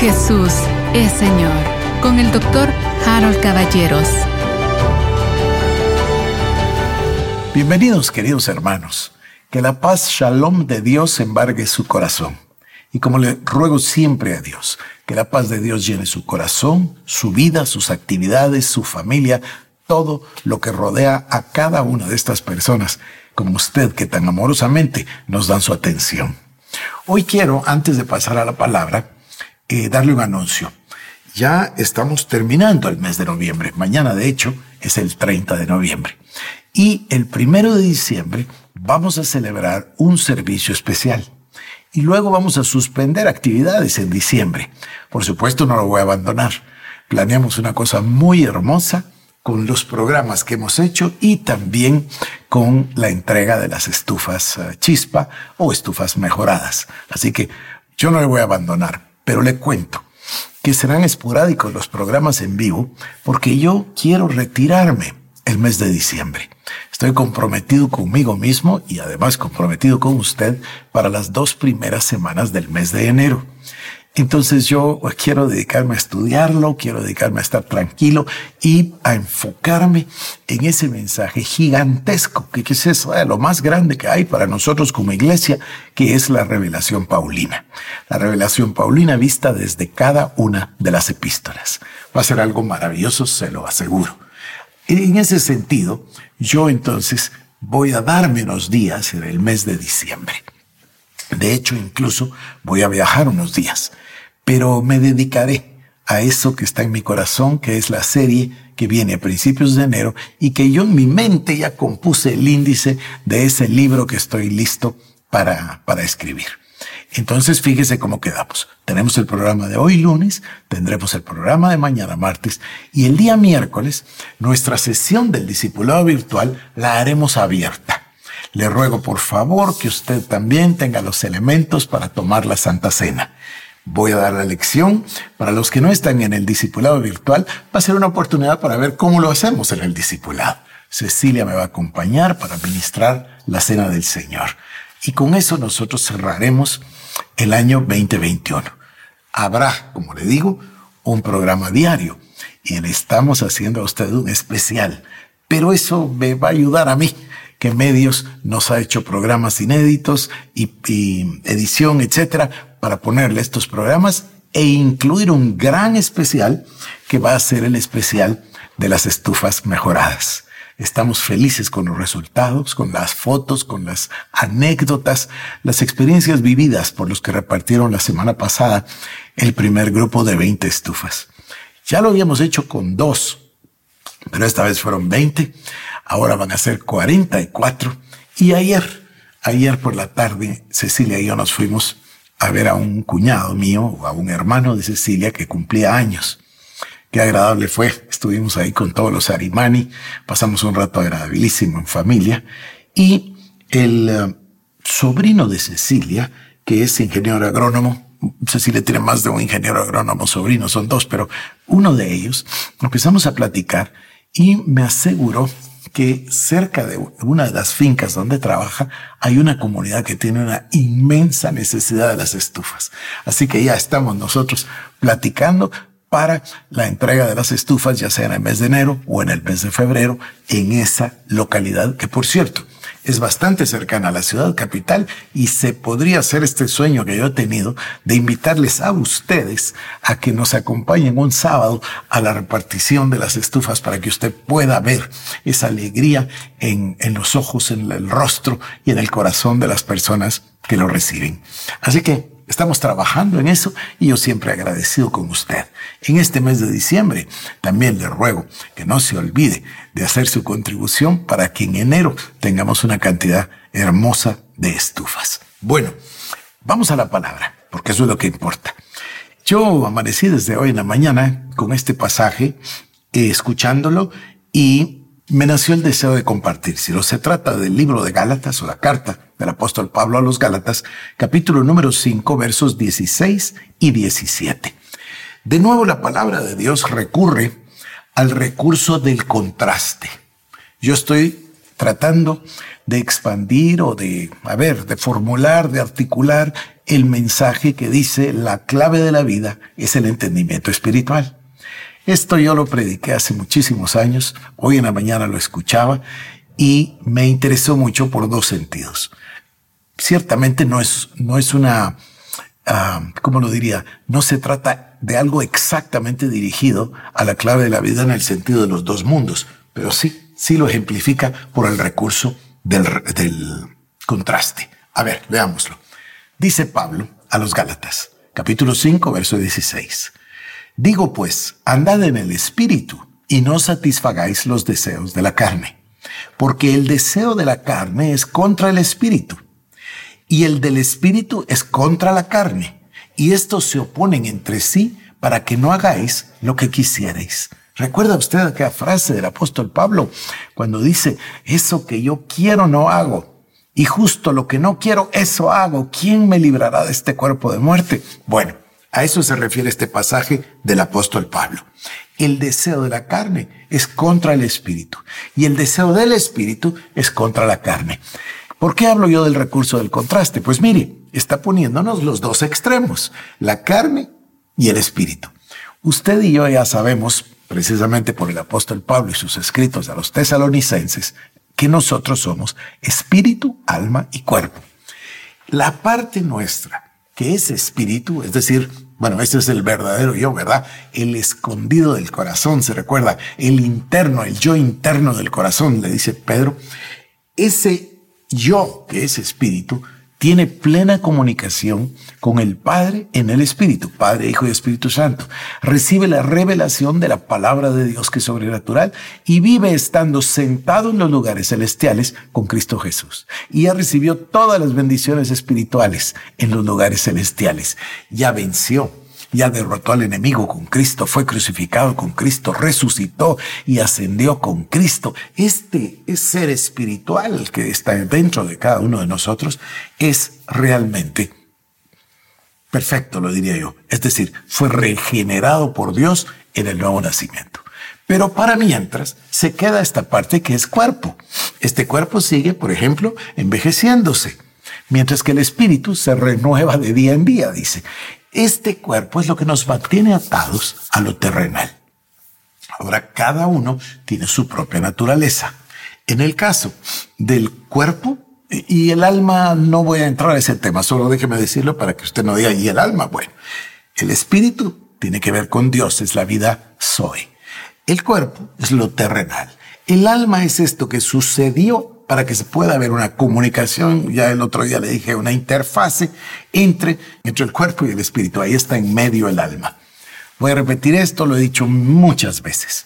Jesús es Señor con el doctor Harold Caballeros. Bienvenidos queridos hermanos. Que la paz shalom de Dios embargue su corazón. Y como le ruego siempre a Dios, que la paz de Dios llene su corazón, su vida, sus actividades, su familia, todo lo que rodea a cada una de estas personas, como usted que tan amorosamente nos dan su atención. Hoy quiero, antes de pasar a la palabra, eh, darle un anuncio. Ya estamos terminando el mes de noviembre. Mañana, de hecho, es el 30 de noviembre. Y el primero de diciembre vamos a celebrar un servicio especial. Y luego vamos a suspender actividades en diciembre. Por supuesto, no lo voy a abandonar. Planeamos una cosa muy hermosa con los programas que hemos hecho y también con la entrega de las estufas eh, chispa o estufas mejoradas. Así que yo no le voy a abandonar, pero le cuento que serán esporádicos los programas en vivo porque yo quiero retirarme el mes de diciembre. Estoy comprometido conmigo mismo y además comprometido con usted para las dos primeras semanas del mes de enero. Entonces yo quiero dedicarme a estudiarlo, quiero dedicarme a estar tranquilo y a enfocarme en ese mensaje gigantesco, que, es eso, lo más grande que hay para nosotros como iglesia, que es la revelación paulina. La revelación paulina vista desde cada una de las epístolas. Va a ser algo maravilloso, se lo aseguro. En ese sentido, yo entonces voy a darme unos días en el mes de diciembre. De hecho, incluso voy a viajar unos días, pero me dedicaré a eso que está en mi corazón, que es la serie que viene a principios de enero y que yo en mi mente ya compuse el índice de ese libro que estoy listo para, para escribir. Entonces, fíjese cómo quedamos. Tenemos el programa de hoy lunes, tendremos el programa de mañana martes y el día miércoles nuestra sesión del discipulado virtual la haremos abierta. Le ruego por favor que usted también tenga los elementos para tomar la Santa Cena. Voy a dar la lección. Para los que no están en el discipulado virtual, va a ser una oportunidad para ver cómo lo hacemos en el discipulado. Cecilia me va a acompañar para ministrar la Cena del Señor. Y con eso nosotros cerraremos el año 2021. Habrá, como le digo, un programa diario y le estamos haciendo a usted un especial. Pero eso me va a ayudar a mí que Medios nos ha hecho programas inéditos y, edición, etcétera, para ponerle estos programas e incluir un gran especial que va a ser el especial de las estufas mejoradas. Estamos felices con los resultados, con las fotos, con las anécdotas, las experiencias vividas por los que repartieron la semana pasada el primer grupo de 20 estufas. Ya lo habíamos hecho con dos, pero esta vez fueron 20 ahora van a ser 44. Y ayer, ayer por la tarde, Cecilia y yo nos fuimos a ver a un cuñado mío o a un hermano de Cecilia que cumplía años. Qué agradable fue. Estuvimos ahí con todos los Arimani, pasamos un rato agradabilísimo en familia y el eh, sobrino de Cecilia, que es ingeniero agrónomo, Cecilia tiene más de un ingeniero agrónomo sobrino, son dos, pero uno de ellos, empezamos a platicar y me aseguró que cerca de una de las fincas donde trabaja hay una comunidad que tiene una inmensa necesidad de las estufas. Así que ya estamos nosotros platicando para la entrega de las estufas, ya sea en el mes de enero o en el mes de febrero, en esa localidad que, por cierto, es bastante cercana a la ciudad capital y se podría hacer este sueño que yo he tenido de invitarles a ustedes a que nos acompañen un sábado a la repartición de las estufas para que usted pueda ver esa alegría en, en los ojos, en el rostro y en el corazón de las personas que lo reciben. Así que Estamos trabajando en eso y yo siempre agradecido con usted. En este mes de diciembre también le ruego que no se olvide de hacer su contribución para que en enero tengamos una cantidad hermosa de estufas. Bueno, vamos a la palabra, porque eso es lo que importa. Yo amanecí desde hoy en la mañana con este pasaje, eh, escuchándolo y me nació el deseo de compartir. Si no se trata del libro de Gálatas o la carta del apóstol Pablo a los Gálatas, capítulo número 5, versos 16 y 17. De nuevo la palabra de Dios recurre al recurso del contraste. Yo estoy tratando de expandir o de, a ver, de formular, de articular el mensaje que dice la clave de la vida es el entendimiento espiritual. Esto yo lo prediqué hace muchísimos años, hoy en la mañana lo escuchaba y me interesó mucho por dos sentidos. Ciertamente no es, no es una, uh, ¿cómo lo diría? No se trata de algo exactamente dirigido a la clave de la vida en el sentido de los dos mundos, pero sí sí lo ejemplifica por el recurso del, contraste. A ver, veámoslo. Dice Pablo a los Gálatas, capítulo 5, verso 16. Digo pues, andad en el espíritu y no satisfagáis los deseos de la carne, porque el deseo de la carne es contra el espíritu y el del espíritu es contra la carne, y estos se oponen entre sí para que no hagáis lo que quisierais. ¿Recuerda usted aquella frase del apóstol Pablo cuando dice, eso que yo quiero no hago? Y justo lo que no quiero, eso hago. ¿Quién me librará de este cuerpo de muerte? Bueno, a eso se refiere este pasaje del apóstol Pablo. El deseo de la carne es contra el espíritu y el deseo del espíritu es contra la carne. ¿Por qué hablo yo del recurso del contraste? Pues mire, está poniéndonos los dos extremos, la carne y el espíritu. Usted y yo ya sabemos precisamente por el apóstol Pablo y sus escritos a los tesalonicenses, que nosotros somos espíritu, alma y cuerpo. La parte nuestra, que es espíritu, es decir, bueno, ese es el verdadero yo, ¿verdad? El escondido del corazón, se recuerda, el interno, el yo interno del corazón, le dice Pedro, ese yo que es espíritu, tiene plena comunicación con el Padre en el Espíritu, Padre, Hijo y Espíritu Santo. Recibe la revelación de la palabra de Dios que es sobrenatural y vive estando sentado en los lugares celestiales con Cristo Jesús. Y ya recibió todas las bendiciones espirituales en los lugares celestiales. Ya venció ya derrotó al enemigo con Cristo, fue crucificado con Cristo, resucitó y ascendió con Cristo. Este ser espiritual que está dentro de cada uno de nosotros es realmente perfecto, lo diría yo. Es decir, fue regenerado por Dios en el nuevo nacimiento. Pero para mientras se queda esta parte que es cuerpo. Este cuerpo sigue, por ejemplo, envejeciéndose, mientras que el espíritu se renueva de día en día, dice. Este cuerpo es lo que nos mantiene atados a lo terrenal. Ahora, cada uno tiene su propia naturaleza. En el caso del cuerpo y el alma, no voy a entrar a ese tema, solo déjeme decirlo para que usted no diga, ¿y el alma? Bueno, el espíritu tiene que ver con Dios, es la vida soy. El cuerpo es lo terrenal. El alma es esto que sucedió para que se pueda ver una comunicación, ya el otro día le dije, una interfase entre, entre el cuerpo y el espíritu. Ahí está en medio el alma. Voy a repetir esto, lo he dicho muchas veces.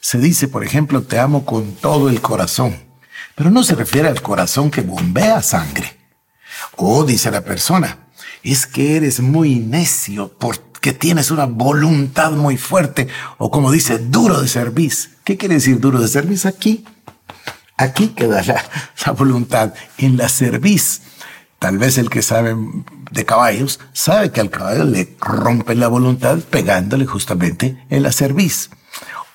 Se dice, por ejemplo, te amo con todo el corazón, pero no se refiere al corazón que bombea sangre. O dice la persona, es que eres muy necio porque tienes una voluntad muy fuerte, o como dice, duro de servicio. ¿Qué quiere decir duro de servicio aquí? Aquí queda la, voluntad, en la cerviz. Tal vez el que sabe de caballos sabe que al caballo le rompe la voluntad pegándole justamente en la cerviz.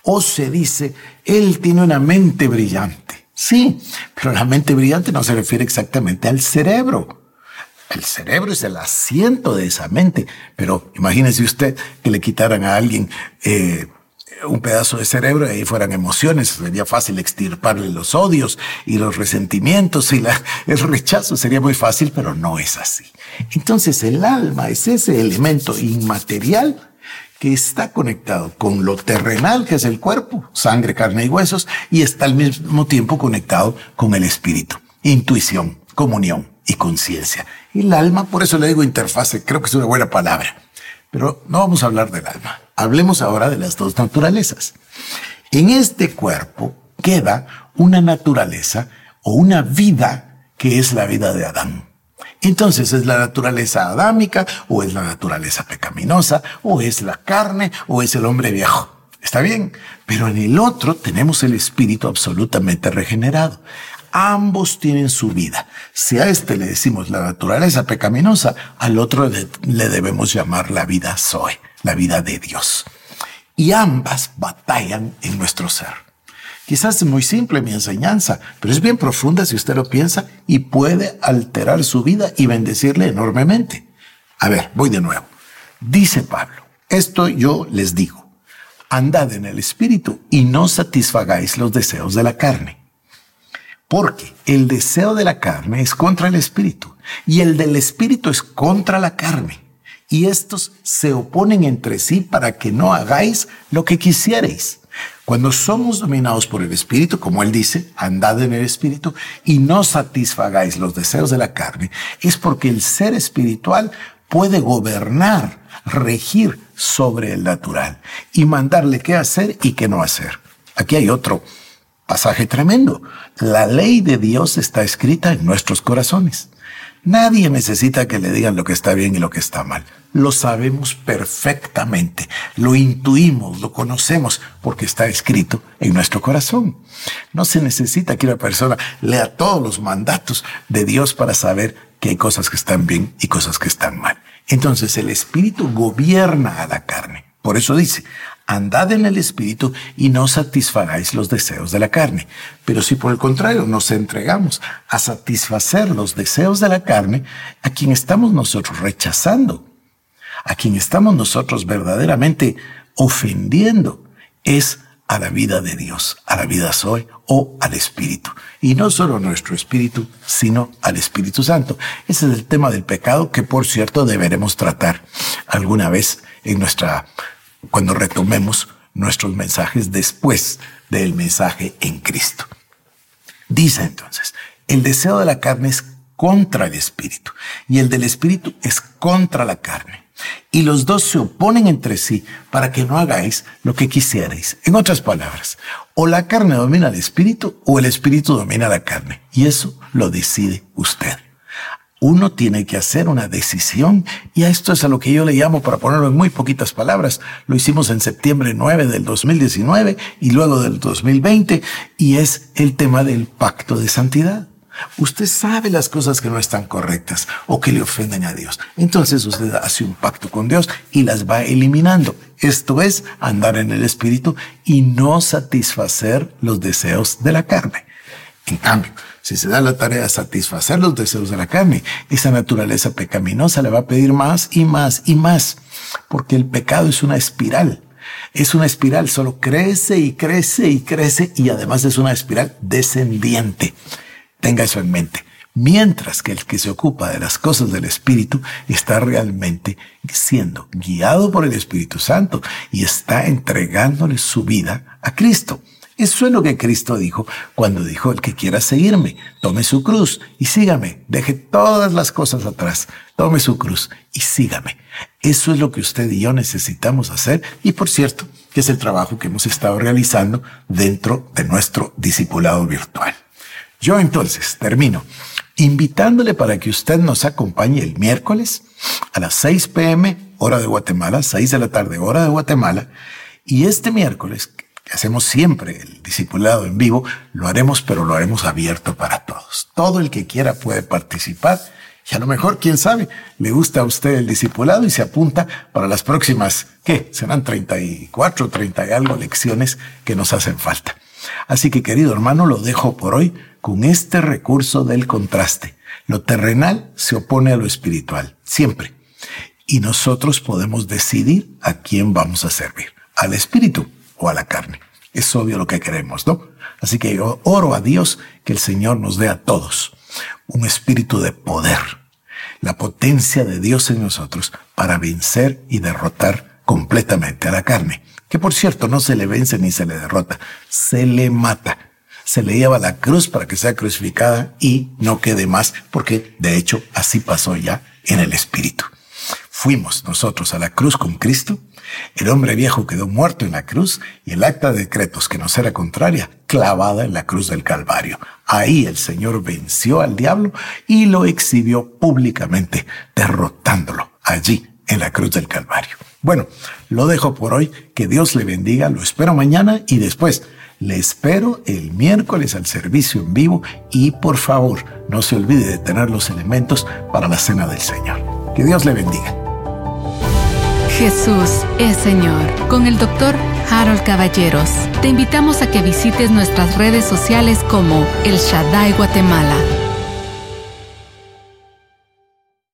O se dice, él tiene una mente brillante. Sí, pero la mente brillante no se refiere exactamente al cerebro. El cerebro es el asiento de esa mente. Pero imagínese usted que le quitaran a alguien eh, un pedazo de cerebro y ahí fueran emociones, sería fácil extirparle los odios y los resentimientos y la, el rechazo, sería muy fácil, pero no es así. Entonces el alma es ese elemento inmaterial que está conectado con lo terrenal, que es el cuerpo, sangre, carne y huesos, y está al mismo tiempo conectado con el espíritu, intuición, comunión y conciencia. Y el alma, por eso le digo interfase, creo que es una buena palabra. Pero no vamos a hablar del alma. Hablemos ahora de las dos naturalezas. En este cuerpo queda una naturaleza o una vida que es la vida de Adán. Entonces, ¿es la naturaleza adámica o es la naturaleza pecaminosa o es la carne o es el hombre viejo? Está bien, pero en el otro tenemos el espíritu absolutamente regenerado. Ambos tienen su vida. Si a este le decimos la naturaleza pecaminosa, al otro le, debemos llamar la vida Zoe la vida de Dios. Y ambas batallan en nuestro ser. Quizás es muy simple mi enseñanza, pero es bien profunda si usted lo piensa y puede alterar su vida y bendecirle enormemente. A ver, voy de nuevo. Dice Pablo, esto yo les digo, andad en el Espíritu y no satisfagáis los deseos de la carne. Porque el deseo de la carne es contra el Espíritu y el del Espíritu es contra la carne. Y estos se oponen entre sí para que no hagáis lo que quisierais. Cuando somos dominados por el Espíritu, como Él dice, andad en el Espíritu y no satisfagáis los deseos de la carne, es porque el ser espiritual puede gobernar, regir sobre el natural y mandarle qué hacer y qué no hacer. Aquí hay otro pasaje tremendo. La ley de Dios está escrita en nuestros corazones. Nadie necesita que le digan lo que está bien y lo que está mal. Lo sabemos perfectamente, lo intuimos, lo conocemos porque está escrito en nuestro corazón. No se necesita que una persona lea todos los mandatos de Dios para saber que hay cosas que están bien y cosas que están mal. Entonces el Espíritu gobierna a la carne. Por eso dice, andad en el Espíritu y no satisfagáis los deseos de la carne. Pero si por el contrario nos entregamos a satisfacer los deseos de la carne, a quien estamos nosotros rechazando, a quien estamos nosotros verdaderamente ofendiendo, es a la vida de Dios, a la vida soy o al Espíritu. Y no solo nuestro Espíritu, sino al Espíritu Santo. Ese es el tema del pecado que, por cierto, deberemos tratar alguna vez en nuestra cuando retomemos nuestros mensajes después del mensaje en Cristo. Dice entonces, el deseo de la carne es contra el espíritu y el del espíritu es contra la carne. Y los dos se oponen entre sí para que no hagáis lo que quisierais. En otras palabras, o la carne domina al espíritu o el espíritu domina la carne. Y eso lo decide usted uno tiene que hacer una decisión y a esto es a lo que yo le llamo, para ponerlo en muy poquitas palabras, lo hicimos en septiembre 9 del 2019 y luego del 2020 y es el tema del pacto de santidad. Usted sabe las cosas que no están correctas o que le ofenden a Dios. Entonces usted hace un pacto con Dios y las va eliminando. Esto es andar en el Espíritu y no satisfacer los deseos de la carne. En cambio, si se da la tarea de satisfacer los deseos de la carne, esa naturaleza pecaminosa le va a pedir más y más y más, porque el pecado es una espiral. Es una espiral, solo crece y crece y crece y además es una espiral descendiente. Tenga eso en mente. Mientras que el que se ocupa de las cosas del Espíritu está realmente siendo guiado por el Espíritu Santo y está entregándole su vida a Cristo. Eso es lo que Cristo dijo cuando dijo, el que quiera seguirme, tome su cruz y sígame, deje todas las cosas atrás, tome su cruz y sígame. Eso es lo que usted y yo necesitamos hacer y por cierto, que es el trabajo que hemos estado realizando dentro de nuestro discipulado virtual. Yo entonces termino invitándole para que usted nos acompañe el miércoles a las 6 pm, hora de Guatemala, 6 de la tarde, hora de Guatemala, y este miércoles hacemos siempre el discipulado en vivo, lo haremos, pero lo haremos abierto para todos. Todo el que quiera puede participar y a lo mejor, quién sabe, le gusta a usted el discipulado y se apunta para las próximas, ¿qué? Serán 34, 30 y algo lecciones que nos hacen falta. Así que, querido hermano, lo dejo por hoy con este recurso del contraste. Lo terrenal se opone a lo espiritual, siempre. Y nosotros podemos decidir a quién vamos a servir, al espíritu o a la carne. Es obvio lo que queremos, ¿no? Así que yo oro a Dios que el Señor nos dé a todos un espíritu de poder, la potencia de Dios en nosotros para vencer y derrotar completamente a la carne. Que por cierto no se le vence ni se le derrota, se le mata. Se le lleva la cruz para que sea crucificada y no quede más, porque de hecho así pasó ya en el espíritu. Fuimos nosotros a la cruz con Cristo el hombre viejo quedó muerto en la cruz y el acta de decretos que nos era contraria, clavada en la cruz del Calvario. Ahí el Señor venció al diablo y lo exhibió públicamente, derrotándolo allí en la cruz del Calvario. Bueno, lo dejo por hoy. Que Dios le bendiga. Lo espero mañana y después. Le espero el miércoles al servicio en vivo y por favor no se olvide de tener los elementos para la cena del Señor. Que Dios le bendiga. Jesús es Señor con el doctor Harold Caballeros. Te invitamos a que visites nuestras redes sociales como El Shaddai Guatemala